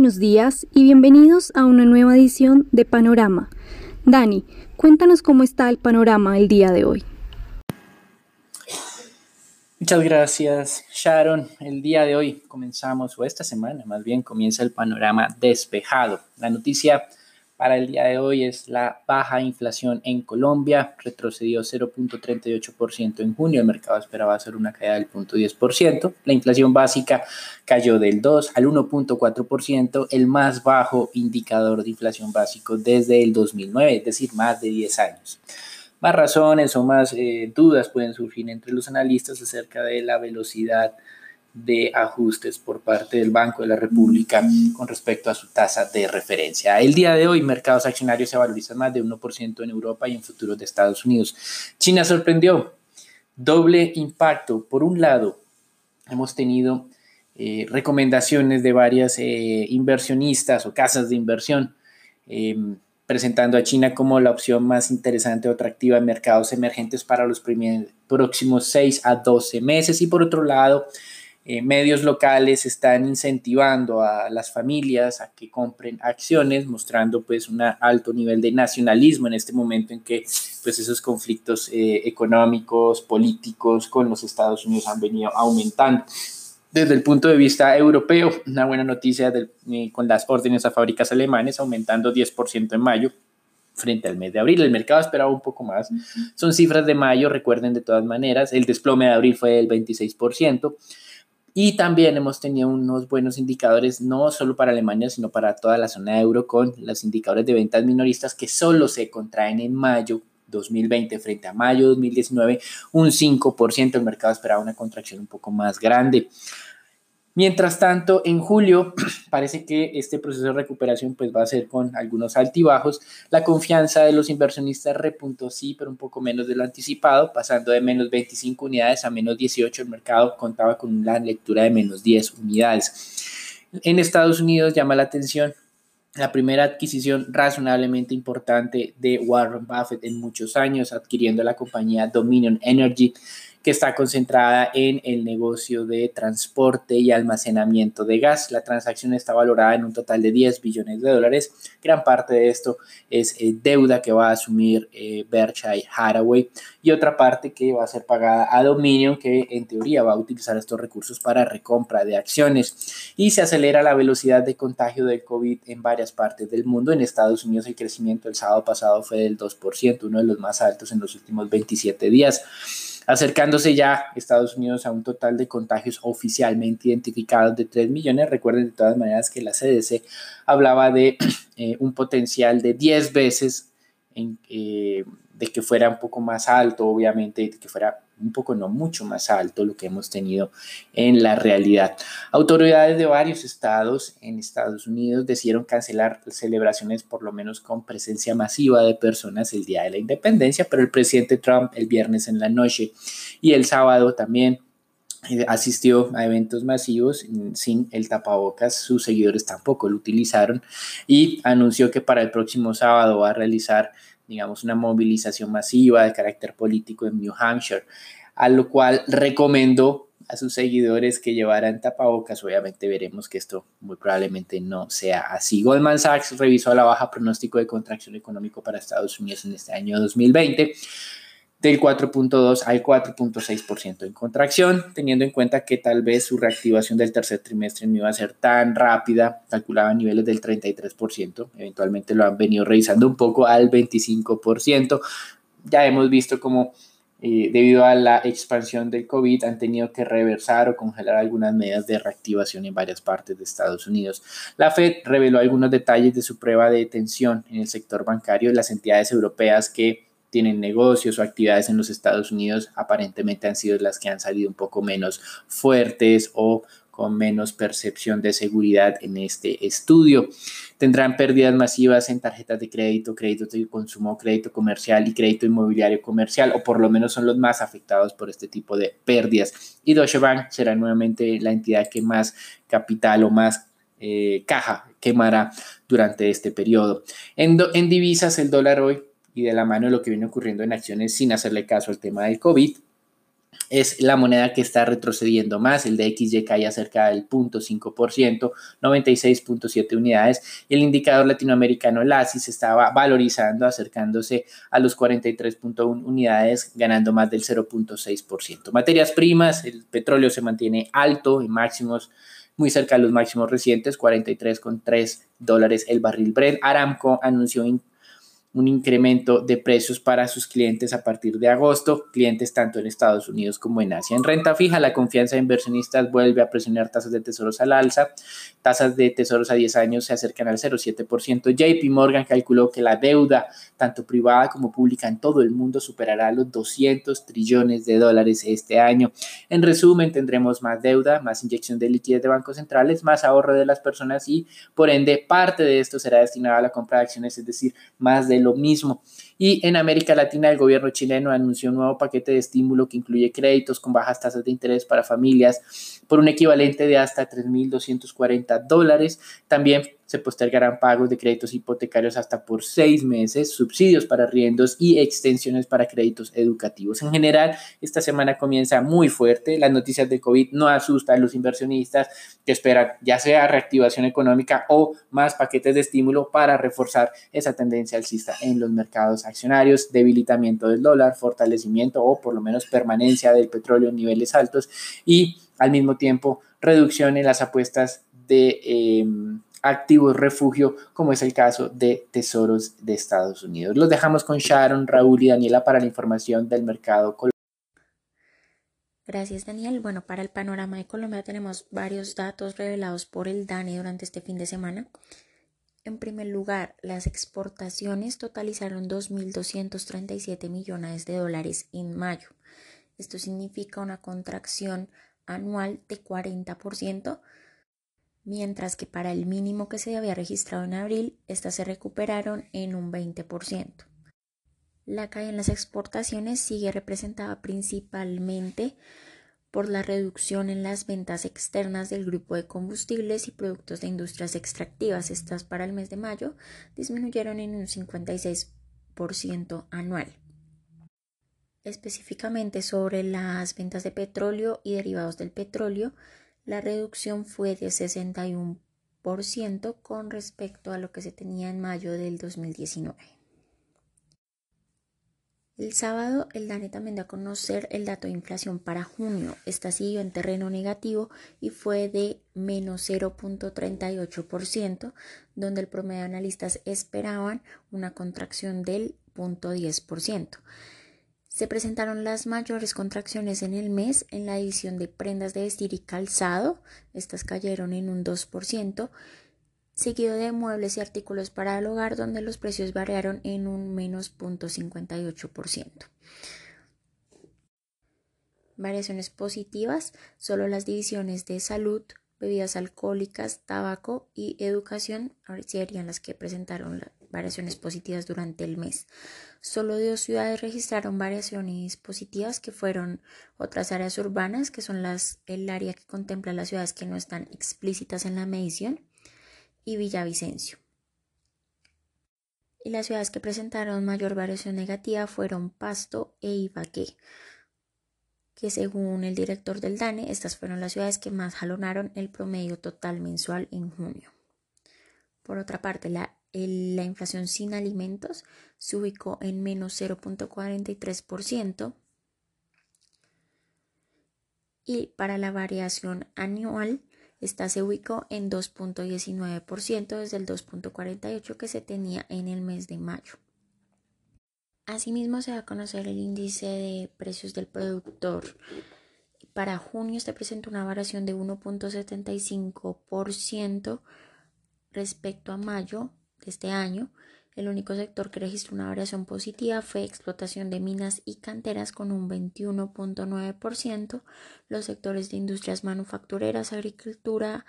buenos días y bienvenidos a una nueva edición de Panorama. Dani, cuéntanos cómo está el panorama el día de hoy. Muchas gracias, Sharon. El día de hoy comenzamos, o esta semana más bien, comienza el panorama despejado. La noticia para el día de hoy es la baja inflación en Colombia. Retrocedió 0.38% en junio. El mercado esperaba hacer una caída del 0.10%. La inflación básica cayó del 2 al 1.4%, el más bajo indicador de inflación básico desde el 2009, es decir, más de 10 años. Más razones o más eh, dudas pueden surgir entre los analistas acerca de la velocidad de ajustes por parte del Banco de la República con respecto a su tasa de referencia. El día de hoy, mercados accionarios se valorizan más de 1% en Europa y en futuros de Estados Unidos. China sorprendió, doble impacto. Por un lado, hemos tenido eh, recomendaciones de varias eh, inversionistas o casas de inversión em, presentando a China como la opción más interesante o atractiva en mercados emergentes para los próximos 6 a 12 meses. Y por otro lado, eh, medios locales están incentivando a las familias a que compren acciones, mostrando pues un alto nivel de nacionalismo en este momento en que pues esos conflictos eh, económicos, políticos con los Estados Unidos han venido aumentando. Desde el punto de vista europeo, una buena noticia eh, con las órdenes a fábricas alemanes aumentando 10% en mayo, frente al mes de abril. El mercado esperaba un poco más. Son cifras de mayo, recuerden de todas maneras. El desplome de abril fue del 26%. Y también hemos tenido unos buenos indicadores, no solo para Alemania, sino para toda la zona de euro, con los indicadores de ventas minoristas que solo se contraen en mayo 2020 frente a mayo 2019, un 5%. El mercado esperaba una contracción un poco más grande. Mientras tanto, en julio parece que este proceso de recuperación pues, va a ser con algunos altibajos. La confianza de los inversionistas repuntó sí, pero un poco menos de lo anticipado, pasando de menos 25 unidades a menos 18. El mercado contaba con una lectura de menos 10 unidades. En Estados Unidos llama la atención la primera adquisición razonablemente importante de Warren Buffett en muchos años, adquiriendo la compañía Dominion Energy que está concentrada en el negocio de transporte y almacenamiento de gas. La transacción está valorada en un total de 10 billones de dólares. Gran parte de esto es eh, deuda que va a asumir eh, Berkshire Hathaway y otra parte que va a ser pagada a Dominion, que en teoría va a utilizar estos recursos para recompra de acciones. Y se acelera la velocidad de contagio del COVID en varias partes del mundo. En Estados Unidos el crecimiento el sábado pasado fue del 2%, uno de los más altos en los últimos 27 días acercándose ya Estados Unidos a un total de contagios oficialmente identificados de 3 millones. Recuerden de todas maneras que la CDC hablaba de eh, un potencial de 10 veces eh, de que fuera un poco más alto, obviamente, de que fuera un poco, no mucho más alto lo que hemos tenido en la realidad. Autoridades de varios estados en Estados Unidos decidieron cancelar celebraciones por lo menos con presencia masiva de personas el día de la independencia, pero el presidente Trump el viernes en la noche y el sábado también eh, asistió a eventos masivos sin el tapabocas, sus seguidores tampoco lo utilizaron y anunció que para el próximo sábado va a realizar digamos, una movilización masiva de carácter político en New Hampshire, a lo cual recomendó a sus seguidores que llevaran tapabocas. Obviamente veremos que esto muy probablemente no sea así. Goldman Sachs revisó la baja pronóstico de contracción económico para Estados Unidos en este año 2020 del 4.2 al 4.6% en contracción, teniendo en cuenta que tal vez su reactivación del tercer trimestre no iba a ser tan rápida, calculaba niveles del 33%, eventualmente lo han venido revisando un poco al 25%. Ya hemos visto cómo eh, debido a la expansión del COVID han tenido que reversar o congelar algunas medidas de reactivación en varias partes de Estados Unidos. La Fed reveló algunos detalles de su prueba de tensión en el sector bancario las entidades europeas que tienen negocios o actividades en los Estados Unidos, aparentemente han sido las que han salido un poco menos fuertes o con menos percepción de seguridad en este estudio. Tendrán pérdidas masivas en tarjetas de crédito, crédito de consumo, crédito comercial y crédito inmobiliario comercial, o por lo menos son los más afectados por este tipo de pérdidas. Y Deutsche Bank será nuevamente la entidad que más capital o más eh, caja quemará durante este periodo. En, en divisas, el dólar hoy y de la mano de lo que viene ocurriendo en acciones sin hacerle caso al tema del COVID, es la moneda que está retrocediendo más. El de XY cae acerca del 0.5%, 96.7 unidades. Y el indicador latinoamericano, el ASI, se estaba valorizando, acercándose a los 43.1 unidades, ganando más del 0.6%. Materias primas, el petróleo se mantiene alto en máximos muy cerca de los máximos recientes, 43,3 dólares el barril Brent. Aramco anunció un incremento de precios para sus clientes a partir de agosto, clientes tanto en Estados Unidos como en Asia. En renta fija, la confianza de inversionistas vuelve a presionar tasas de tesoros al alza, tasas de tesoros a 10 años se acercan al 0,7%. JP Morgan calculó que la deuda, tanto privada como pública en todo el mundo, superará los 200 trillones de dólares este año. En resumen, tendremos más deuda, más inyección de liquidez de bancos centrales, más ahorro de las personas y, por ende, parte de esto será destinado a la compra de acciones, es decir, más de lo mismo. Y en América Latina, el gobierno chileno anunció un nuevo paquete de estímulo que incluye créditos con bajas tasas de interés para familias por un equivalente de hasta 3.240 dólares. También se postergarán pagos de créditos hipotecarios hasta por seis meses, subsidios para riendos y extensiones para créditos educativos. En general, esta semana comienza muy fuerte. Las noticias de COVID no asustan a los inversionistas que esperan ya sea reactivación económica o más paquetes de estímulo para reforzar esa tendencia alcista en los mercados accionarios, debilitamiento del dólar, fortalecimiento o por lo menos permanencia del petróleo en niveles altos y al mismo tiempo reducción en las apuestas de... Em, activos refugio, como es el caso de Tesoros de Estados Unidos. Los dejamos con Sharon, Raúl y Daniela para la información del mercado colombiano. Gracias, Daniel. Bueno, para el panorama de Colombia tenemos varios datos revelados por el DANE durante este fin de semana. En primer lugar, las exportaciones totalizaron 2.237 millones de dólares en mayo. Esto significa una contracción anual de 40% mientras que para el mínimo que se había registrado en abril, estas se recuperaron en un 20%. La caída en las exportaciones sigue representada principalmente por la reducción en las ventas externas del grupo de combustibles y productos de industrias extractivas. Estas para el mes de mayo disminuyeron en un 56% anual. Específicamente sobre las ventas de petróleo y derivados del petróleo, la reducción fue de 61% con respecto a lo que se tenía en mayo del 2019. El sábado, el DANE también dio a conocer el dato de inflación para junio. Esta siguió en terreno negativo y fue de menos 0.38%, donde el promedio de analistas esperaban una contracción del 0.10%. Se presentaron las mayores contracciones en el mes en la división de prendas de vestir y calzado, estas cayeron en un 2%, seguido de muebles y artículos para el hogar, donde los precios variaron en un menos 0.58%. Variaciones positivas, solo las divisiones de salud, bebidas alcohólicas, tabaco y educación serían las que presentaron variaciones positivas durante el mes. Solo dos ciudades registraron variaciones positivas que fueron otras áreas urbanas, que son las, el área que contempla las ciudades que no están explícitas en la medición, y Villavicencio. Y las ciudades que presentaron mayor variación negativa fueron Pasto e Ibagué, que según el director del DANE, estas fueron las ciudades que más jalonaron el promedio total mensual en junio. Por otra parte, la la inflación sin alimentos se ubicó en menos 0.43% y para la variación anual esta se ubicó en 2.19% desde el 2.48% que se tenía en el mes de mayo. Asimismo se va a conocer el índice de precios del productor. Para junio este presenta una variación de 1.75% respecto a mayo de este año, el único sector que registró una variación positiva fue explotación de minas y canteras con un 21.9%. Los sectores de industrias manufactureras, agricultura,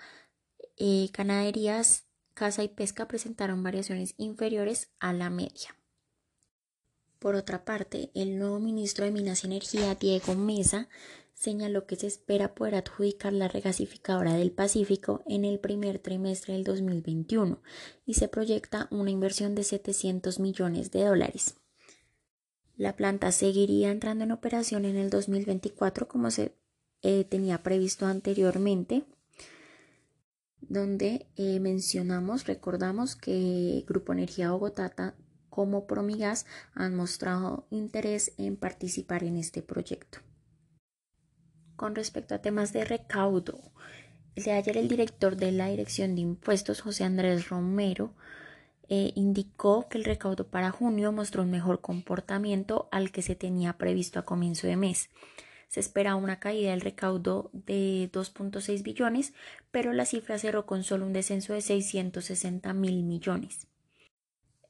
eh, ganaderías, caza y pesca presentaron variaciones inferiores a la media. Por otra parte, el nuevo ministro de Minas y Energía, Diego Mesa, señaló que se espera poder adjudicar la regasificadora del Pacífico en el primer trimestre del 2021 y se proyecta una inversión de 700 millones de dólares. La planta seguiría entrando en operación en el 2024 como se eh, tenía previsto anteriormente, donde eh, mencionamos, recordamos que Grupo Energía Bogotá como Promigas han mostrado interés en participar en este proyecto. Con respecto a temas de recaudo, el de ayer el director de la Dirección de Impuestos, José Andrés Romero, eh, indicó que el recaudo para junio mostró un mejor comportamiento al que se tenía previsto a comienzo de mes. Se espera una caída del recaudo de 2.6 billones, pero la cifra cerró con solo un descenso de 660 mil millones.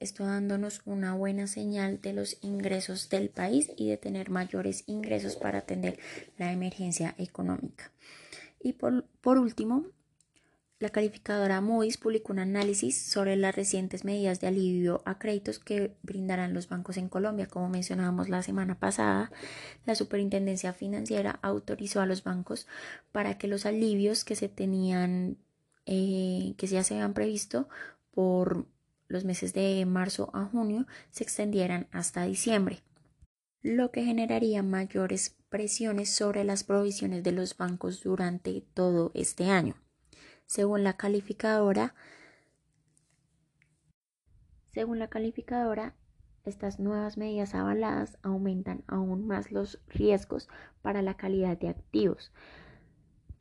Esto dándonos una buena señal de los ingresos del país y de tener mayores ingresos para atender la emergencia económica. Y por, por último, la calificadora Moody's publicó un análisis sobre las recientes medidas de alivio a créditos que brindarán los bancos en Colombia. Como mencionábamos la semana pasada, la Superintendencia Financiera autorizó a los bancos para que los alivios que se tenían, eh, que ya se habían previsto por los meses de marzo a junio, se extendieran hasta diciembre, lo que generaría mayores presiones sobre las provisiones de los bancos durante todo este año. Según la calificadora, según la calificadora, estas nuevas medidas avaladas aumentan aún más los riesgos para la calidad de activos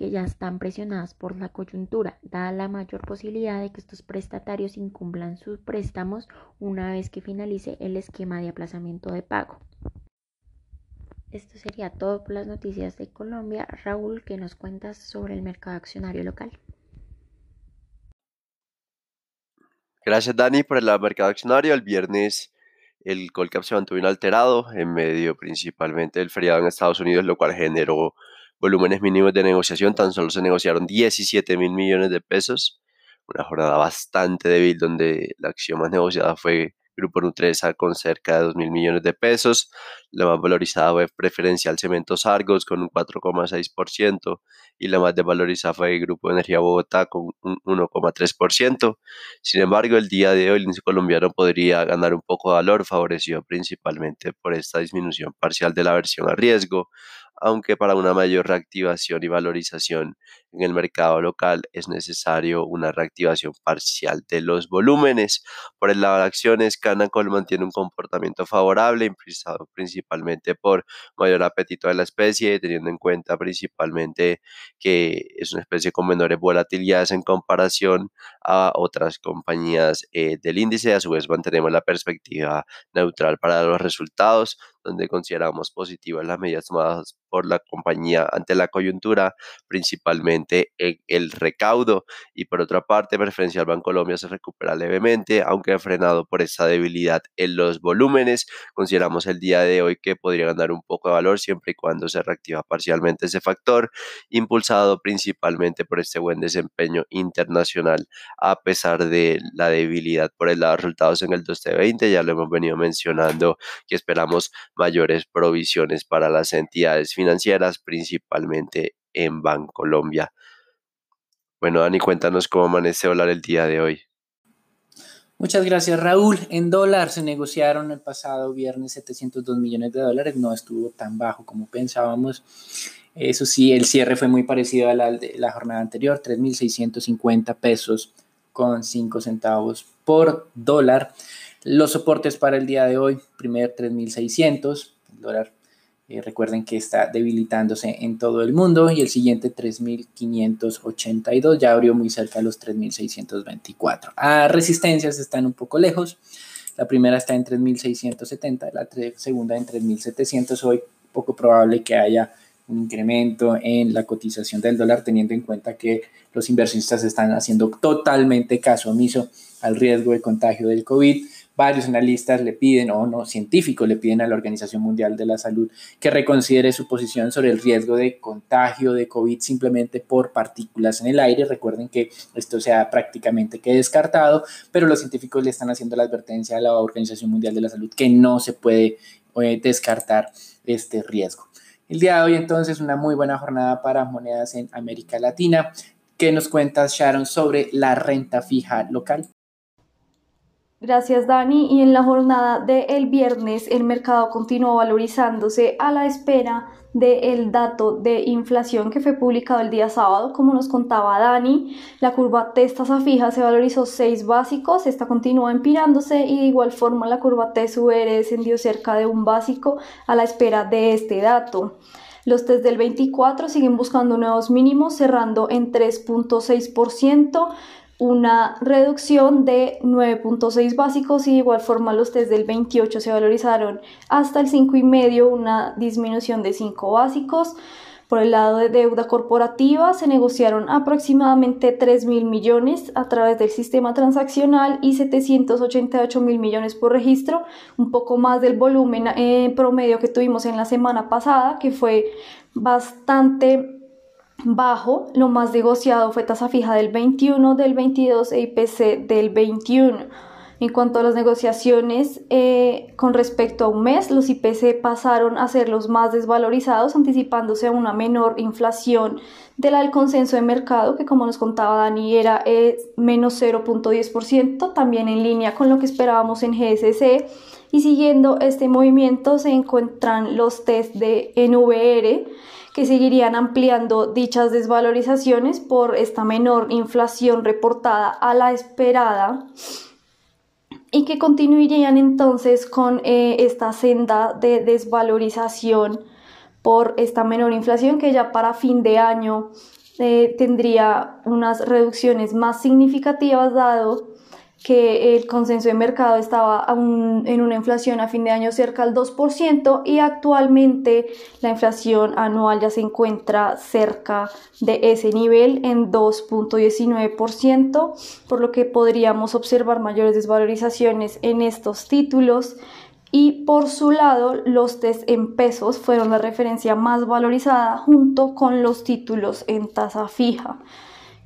que ya están presionadas por la coyuntura, dada la mayor posibilidad de que estos prestatarios incumplan sus préstamos una vez que finalice el esquema de aplazamiento de pago. Esto sería todo por las noticias de Colombia. Raúl, ¿qué nos cuentas sobre el mercado accionario local? Gracias, Dani, por el mercado accionario. El viernes el Colcap se mantuvo inalterado en medio principalmente del feriado en Estados Unidos, lo cual generó volúmenes mínimos de negociación. Tan solo se negociaron 17 mil millones de pesos. Una jornada bastante débil donde la acción más negociada fue Grupo Nutresa con cerca de 2 mil millones de pesos. La más valorizada fue Preferencial Cementos Argos con un 4,6% y la más desvalorizada fue Grupo Energía Bogotá con un 1,3%. Sin embargo, el día de hoy el índice colombiano podría ganar un poco de valor, favorecido principalmente por esta disminución parcial de la versión a riesgo, aunque para una mayor reactivación y valorización en el mercado local es necesario una reactivación parcial de los volúmenes. Por el lado de acciones, Canacol mantiene un comportamiento favorable, impulsado principalmente por mayor apetito de la especie, teniendo en cuenta principalmente que es una especie con menores volatilidades en comparación a otras compañías eh, del índice. A su vez, mantenemos la perspectiva neutral para los resultados, donde consideramos positivas las medidas tomadas por la compañía ante la coyuntura, principalmente en el recaudo. Y por otra parte, Preferencial Bancolombia se recupera levemente, aunque frenado por esta debilidad en los volúmenes. Consideramos el día de hoy que podría ganar un poco de valor siempre y cuando se reactiva parcialmente ese factor, impulsado principalmente por este buen desempeño internacional, a pesar de la debilidad por el lado de resultados en el 2T20. Ya lo hemos venido mencionando que esperamos mayores provisiones para las entidades financieras, principalmente en Bancolombia. Bueno, Dani, cuéntanos cómo amanece dólar el día de hoy. Muchas gracias, Raúl. En dólar se negociaron el pasado viernes 702 millones de dólares. No estuvo tan bajo como pensábamos. Eso sí, el cierre fue muy parecido a la la jornada anterior, 3.650 pesos con 5 centavos por dólar. Los soportes para el día de hoy, primer 3.600, el dólar eh, recuerden que está debilitándose en todo el mundo y el siguiente 3.582 ya abrió muy cerca de los 3.624. A resistencias están un poco lejos. La primera está en 3.670, la segunda en 3.700. Hoy poco probable que haya un incremento en la cotización del dólar teniendo en cuenta que los inversionistas están haciendo totalmente caso omiso al riesgo de contagio del COVID varios analistas le piden, o no, científicos le piden a la Organización Mundial de la Salud que reconsidere su posición sobre el riesgo de contagio de COVID simplemente por partículas en el aire. Recuerden que esto se ha prácticamente descartado, pero los científicos le están haciendo la advertencia a la Organización Mundial de la Salud que no se puede eh, descartar este riesgo. El día de hoy entonces una muy buena jornada para monedas en América Latina. ¿Qué nos cuentas, Sharon, sobre la renta fija local? Gracias Dani. Y en la jornada del viernes el mercado continuó valorizándose a la espera del dato de inflación que fue publicado el día sábado. Como nos contaba Dani, la curva T tasa fija se valorizó 6 básicos, esta continúa empirándose y de igual forma la curva T descendió cerca de un básico a la espera de este dato. Los test del 24 siguen buscando nuevos mínimos, cerrando en 3.6% una reducción de 9.6 básicos y de igual forma los test del 28 se valorizaron hasta el 5,5, una disminución de 5 básicos. Por el lado de deuda corporativa se negociaron aproximadamente 3 mil millones a través del sistema transaccional y 788 mil millones por registro, un poco más del volumen eh, promedio que tuvimos en la semana pasada, que fue bastante bajo, lo más negociado fue tasa fija del 21, del 22 e IPC del 21. En cuanto a las negociaciones eh, con respecto a un mes, los IPC pasaron a ser los más desvalorizados, anticipándose a una menor inflación de la del consenso de mercado, que como nos contaba Dani era eh, menos 0.10%, también en línea con lo que esperábamos en GSC. Y siguiendo este movimiento se encuentran los test de NVR, que seguirían ampliando dichas desvalorizaciones por esta menor inflación reportada a la esperada y que continuarían entonces con eh, esta senda de desvalorización por esta menor inflación que ya para fin de año eh, tendría unas reducciones más significativas dado que el consenso de mercado estaba en una inflación a fin de año cerca al 2% y actualmente la inflación anual ya se encuentra cerca de ese nivel en 2.19%, por lo que podríamos observar mayores desvalorizaciones en estos títulos. Y por su lado, los test en pesos fueron la referencia más valorizada junto con los títulos en tasa fija.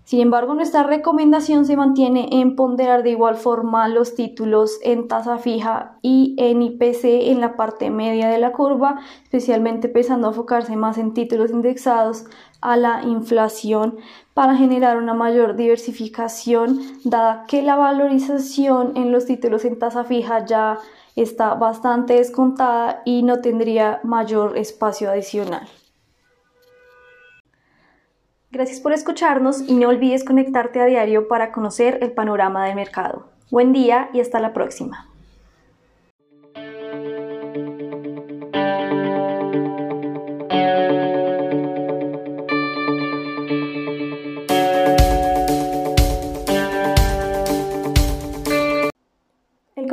Sin embargo, nuestra recomendación se mantiene en ponderar de igual forma los títulos en tasa fija y en IPC en la parte media de la curva, especialmente empezando a enfocarse más en títulos indexados a la inflación para generar una mayor diversificación, dada que la valorización en los títulos en tasa fija ya está bastante descontada y no tendría mayor espacio adicional. Gracias por escucharnos y no olvides conectarte a diario para conocer el panorama del mercado. Buen día y hasta la próxima.